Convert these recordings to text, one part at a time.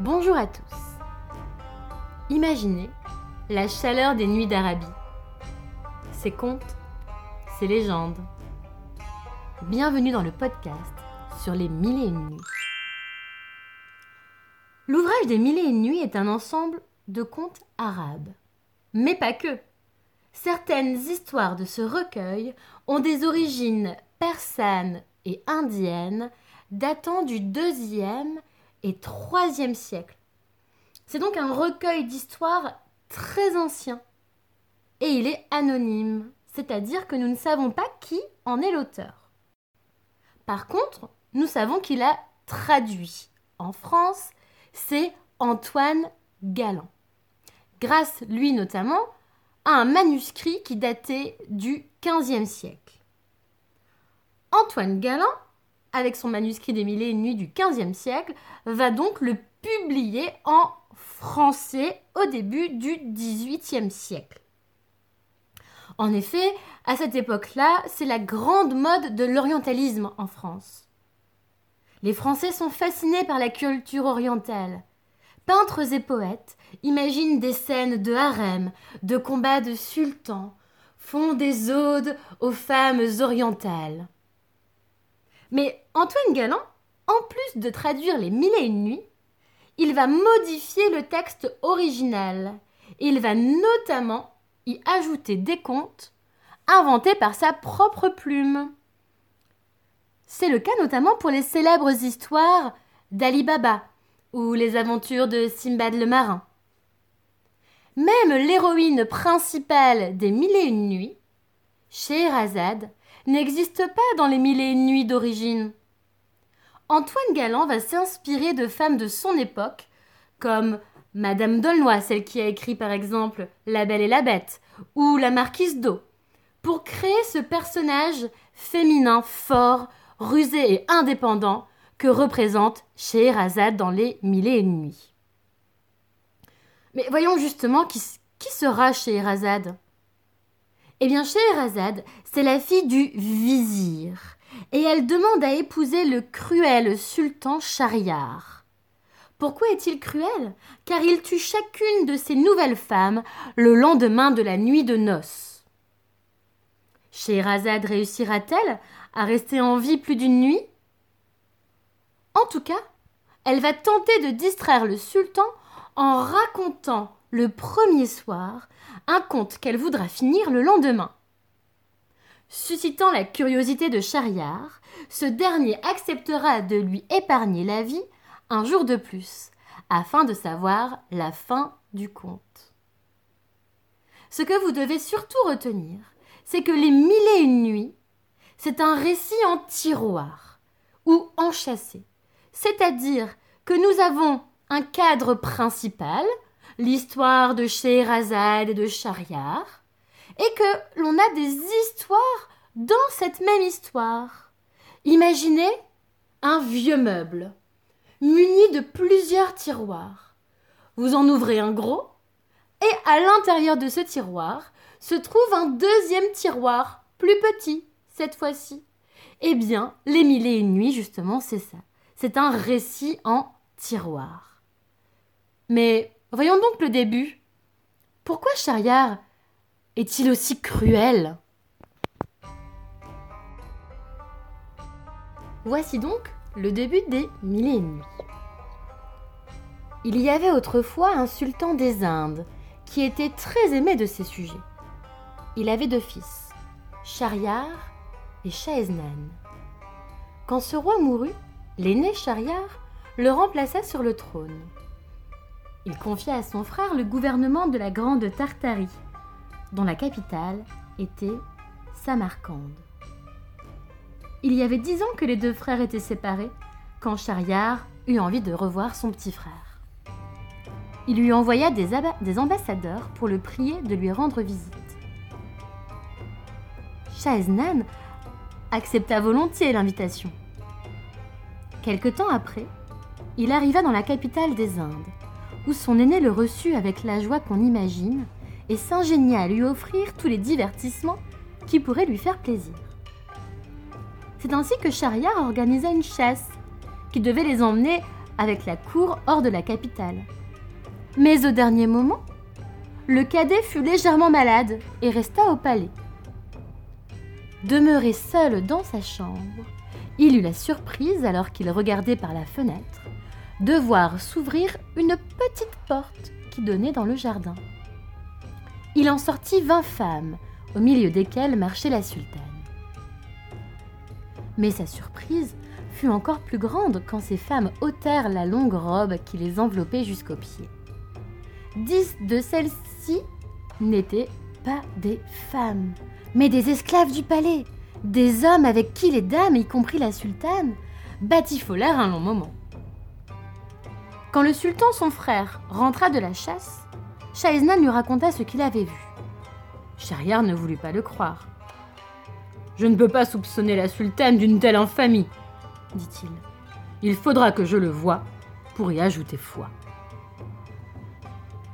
Bonjour à tous. Imaginez la chaleur des nuits d'Arabie. Ces contes, ces légendes. Bienvenue dans le podcast sur les mille et une nuits. L'ouvrage des mille et une nuits est un ensemble de contes arabes. Mais pas que. Certaines histoires de ce recueil ont des origines persanes et indiennes datant du deuxième et troisième siècle. C'est donc un recueil d'histoires très ancien. Et il est anonyme, c'est-à-dire que nous ne savons pas qui en est l'auteur. Par contre, nous savons qu'il a traduit en France, c'est Antoine Galland. Grâce, lui notamment, à un manuscrit qui datait du XVe siècle. Antoine Galland avec son manuscrit des mille et une nuits du XVe siècle, va donc le publier en français au début du XVIIIe siècle. En effet, à cette époque-là, c'est la grande mode de l'orientalisme en France. Les Français sont fascinés par la culture orientale. Peintres et poètes imaginent des scènes de harem, de combats de sultans, font des odes aux femmes orientales. Mais Antoine Galland, en plus de traduire les mille et une nuits, il va modifier le texte original. Il va notamment y ajouter des contes inventés par sa propre plume. C'est le cas notamment pour les célèbres histoires d'Ali Baba ou les aventures de Simbad le marin. Même l'héroïne principale des Mille et une nuits, Scheherazade, n'existe pas dans les Mille et une nuits d'origine. Antoine Galland va s'inspirer de femmes de son époque, comme Madame d'Aulnoy, celle qui a écrit par exemple La Belle et la Bête, ou La Marquise d'Eau, pour créer ce personnage féminin fort, rusé et indépendant que représente Scheherazade dans les Mille et une nuits. Mais voyons justement qui, qui sera Scheherazade eh bien, Scheherazade, c'est la fille du vizir, et elle demande à épouser le cruel sultan Shahriar. Pourquoi est-il cruel? Car il tue chacune de ses nouvelles femmes le lendemain de la nuit de noces. Scheherazade réussira-t-elle à rester en vie plus d'une nuit? En tout cas, elle va tenter de distraire le sultan en racontant le premier soir un conte qu'elle voudra finir le lendemain. Suscitant la curiosité de Chariard, ce dernier acceptera de lui épargner la vie un jour de plus, afin de savoir la fin du conte. Ce que vous devez surtout retenir, c'est que les mille et une nuits, c'est un récit en tiroir ou enchâssé, c'est-à-dire que nous avons un cadre principal, l'histoire de Scheherazade et de Shahriar, et que l'on a des histoires dans cette même histoire. Imaginez un vieux meuble, muni de plusieurs tiroirs. Vous en ouvrez un gros, et à l'intérieur de ce tiroir se trouve un deuxième tiroir, plus petit, cette fois-ci. Eh bien, Les Mille et une nuits, justement, c'est ça. C'est un récit en tiroir. Mais Voyons donc le début. Pourquoi Chariard est-il aussi cruel? Voici donc le début des Mille et nuits. Il y avait autrefois un sultan des Indes qui était très aimé de ses sujets. Il avait deux fils, Shahriar et Shaheznan. Quand ce roi mourut, l'aîné Shahriar le remplaça sur le trône. Il confia à son frère le gouvernement de la Grande Tartarie, dont la capitale était Samarcande. Il y avait dix ans que les deux frères étaient séparés, quand Shahriar eut envie de revoir son petit frère. Il lui envoya des, des ambassadeurs pour le prier de lui rendre visite. Shaheznan accepta volontiers l'invitation. Quelque temps après, il arriva dans la capitale des Indes où son aîné le reçut avec la joie qu'on imagine et s'ingénia à lui offrir tous les divertissements qui pourraient lui faire plaisir. C'est ainsi que Shahriar organisa une chasse qui devait les emmener avec la cour hors de la capitale. Mais au dernier moment, le cadet fut légèrement malade et resta au palais. Demeuré seul dans sa chambre, il eut la surprise, alors qu'il regardait par la fenêtre, de voir s'ouvrir une petite porte qui donnait dans le jardin. Il en sortit vingt femmes, au milieu desquelles marchait la sultane. Mais sa surprise fut encore plus grande quand ces femmes ôtèrent la longue robe qui les enveloppait jusqu'aux pieds. Dix de celles-ci n'étaient pas des femmes, mais des esclaves du palais, des hommes avec qui les dames, y compris la sultane, batifolèrent un long moment. Quand le sultan, son frère, rentra de la chasse, Shaiznan lui raconta ce qu'il avait vu. Shahriar ne voulut pas le croire. Je ne peux pas soupçonner la sultane d'une telle infamie, dit-il. Il faudra que je le voie pour y ajouter foi.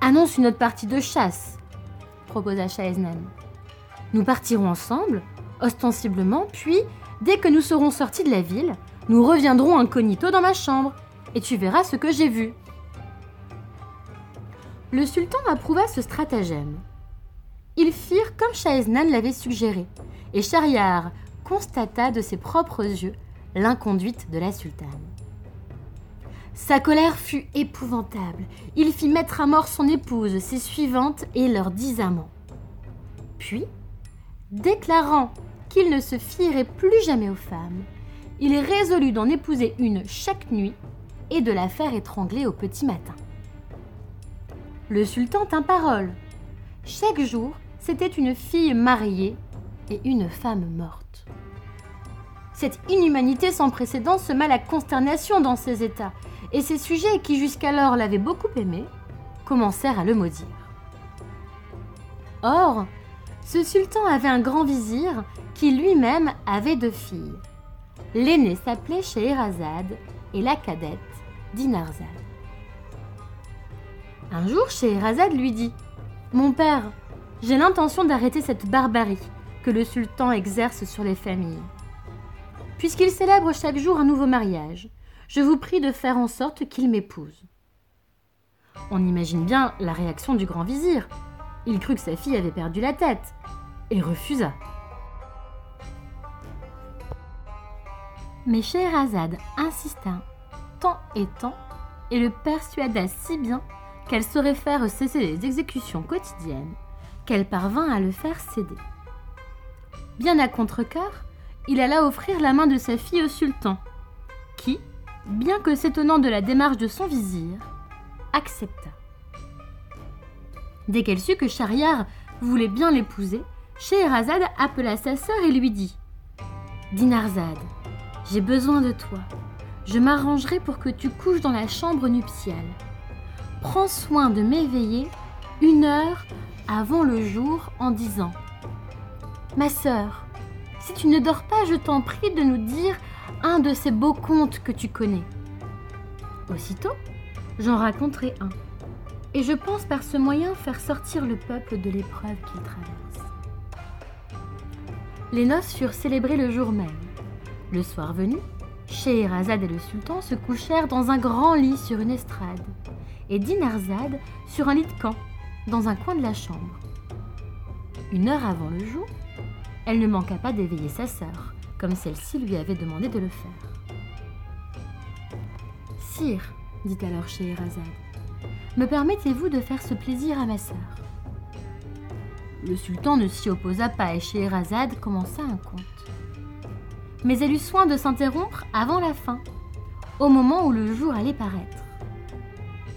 Annonce une autre partie de chasse, proposa Shaiznan. Nous partirons ensemble, ostensiblement, puis, dès que nous serons sortis de la ville, nous reviendrons incognito dans ma chambre, et tu verras ce que j'ai vu. Le sultan approuva ce stratagème. Ils firent comme Shaeznan l'avait suggéré, et Shahriar constata de ses propres yeux l'inconduite de la sultane. Sa colère fut épouvantable. Il fit mettre à mort son épouse, ses suivantes et leurs dix amants. Puis, déclarant qu'il ne se fierait plus jamais aux femmes, il résolut d'en épouser une chaque nuit et de la faire étrangler au petit matin. Le sultan tint parole. Chaque jour, c'était une fille mariée et une femme morte. Cette inhumanité sans précédent sema la consternation dans ses états, et ses sujets, qui jusqu'alors l'avaient beaucoup aimé, commencèrent à le maudire. Or, ce sultan avait un grand vizir qui lui-même avait deux filles. L'aînée s'appelait Scheherazade et la cadette Un jour, Scheherazade lui dit Mon père, j'ai l'intention d'arrêter cette barbarie que le sultan exerce sur les familles. Puisqu'il célèbre chaque jour un nouveau mariage, je vous prie de faire en sorte qu'il m'épouse. On imagine bien la réaction du grand vizir. Il crut que sa fille avait perdu la tête et refusa. Mais Scheherazade insista et et le persuada si bien qu'elle saurait faire cesser les exécutions quotidiennes qu'elle parvint à le faire céder. Bien à contre-cœur, il alla offrir la main de sa fille au sultan, qui, bien que s'étonnant de la démarche de son vizir, accepta. Dès qu'elle sut que Shahriar voulait bien l'épouser, Scheherazade appela sa sœur et lui dit Dinarzade, j'ai besoin de toi. Je m'arrangerai pour que tu couches dans la chambre nuptiale. Prends soin de m'éveiller une heure avant le jour en disant Ma sœur, si tu ne dors pas, je t'en prie de nous dire un de ces beaux contes que tu connais. Aussitôt, j'en raconterai un. Et je pense par ce moyen faire sortir le peuple de l'épreuve qu'il traverse. Les noces furent célébrées le jour même. Le soir venu, Scheherazade et le sultan se couchèrent dans un grand lit sur une estrade, et Dinarzade sur un lit de camp, dans un coin de la chambre. Une heure avant le jour, elle ne manqua pas d'éveiller sa sœur, comme celle-ci lui avait demandé de le faire. Sire, dit alors Scheherazade, me permettez-vous de faire ce plaisir à ma sœur? Le sultan ne s'y opposa pas et Scheherazade commença un conte mais elle eut soin de s'interrompre avant la fin, au moment où le jour allait paraître.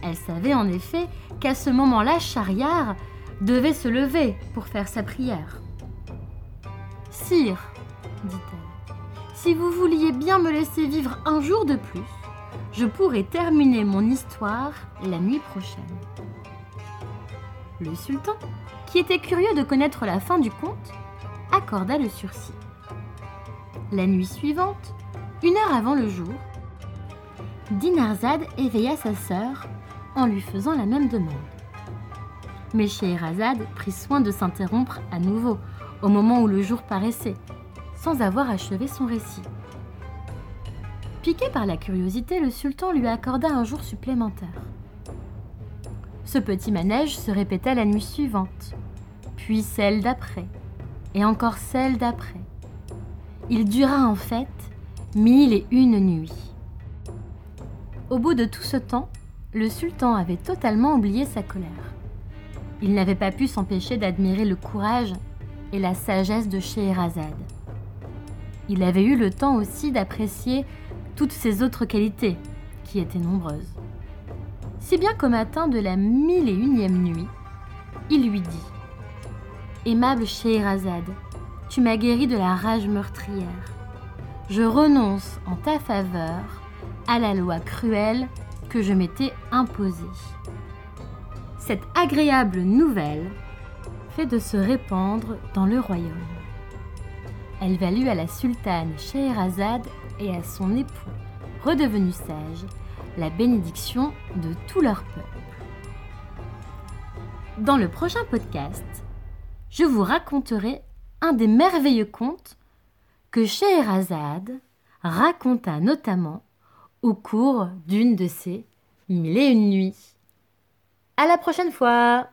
Elle savait en effet qu'à ce moment-là, Chariard devait se lever pour faire sa prière. Sire, dit-elle, si vous vouliez bien me laisser vivre un jour de plus, je pourrais terminer mon histoire la nuit prochaine. Le sultan, qui était curieux de connaître la fin du conte, accorda le sursis. La nuit suivante, une heure avant le jour, Dinarzade éveilla sa sœur en lui faisant la même demande. Mais Scheherazade prit soin de s'interrompre à nouveau au moment où le jour paraissait, sans avoir achevé son récit. Piqué par la curiosité, le sultan lui accorda un jour supplémentaire. Ce petit manège se répéta la nuit suivante, puis celle d'après, et encore celle d'après. Il dura en fait mille et une nuits. Au bout de tout ce temps, le sultan avait totalement oublié sa colère. Il n'avait pas pu s'empêcher d'admirer le courage et la sagesse de Scheherazade. Il avait eu le temps aussi d'apprécier toutes ses autres qualités, qui étaient nombreuses. Si bien qu'au matin de la mille et unième nuit, il lui dit Aimable Scheherazade, tu m'as guéri de la rage meurtrière. Je renonce en ta faveur à la loi cruelle que je m'étais imposée. Cette agréable nouvelle fait de se répandre dans le royaume. Elle valut à la sultane Scheherazade et à son époux, redevenu sage, la bénédiction de tout leur peuple. Dans le prochain podcast, je vous raconterai un des merveilleux contes que Scheherazade raconta notamment au cours d'une de ses mille et une nuits. À la prochaine fois!